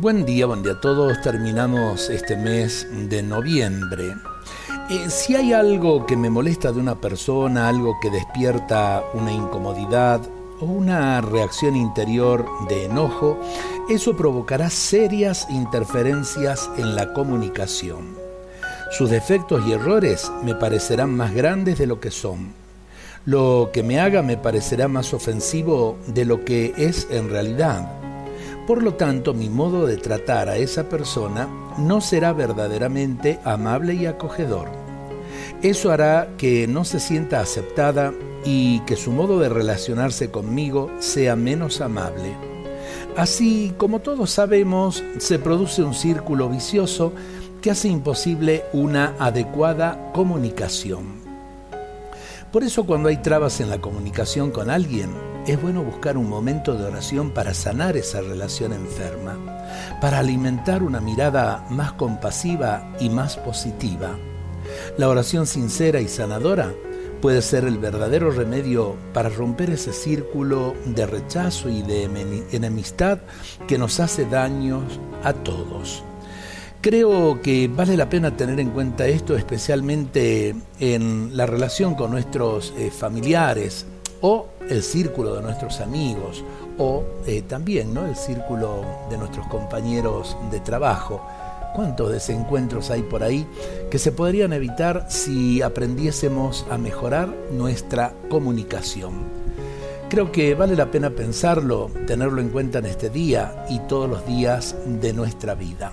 Buen día, buen día a todos. Terminamos este mes de noviembre. Eh, si hay algo que me molesta de una persona, algo que despierta una incomodidad o una reacción interior de enojo, eso provocará serias interferencias en la comunicación. Sus defectos y errores me parecerán más grandes de lo que son. Lo que me haga me parecerá más ofensivo de lo que es en realidad por lo tanto, mi modo de tratar a esa persona no será verdaderamente amable y acogedor. Eso hará que no se sienta aceptada y que su modo de relacionarse conmigo sea menos amable. Así, como todos sabemos, se produce un círculo vicioso que hace imposible una adecuada comunicación. Por eso cuando hay trabas en la comunicación con alguien, es bueno buscar un momento de oración para sanar esa relación enferma, para alimentar una mirada más compasiva y más positiva. La oración sincera y sanadora puede ser el verdadero remedio para romper ese círculo de rechazo y de enemistad que nos hace daños a todos. Creo que vale la pena tener en cuenta esto especialmente en la relación con nuestros eh, familiares o el círculo de nuestros amigos o eh, también ¿no? el círculo de nuestros compañeros de trabajo. ¿Cuántos desencuentros hay por ahí que se podrían evitar si aprendiésemos a mejorar nuestra comunicación? Creo que vale la pena pensarlo, tenerlo en cuenta en este día y todos los días de nuestra vida.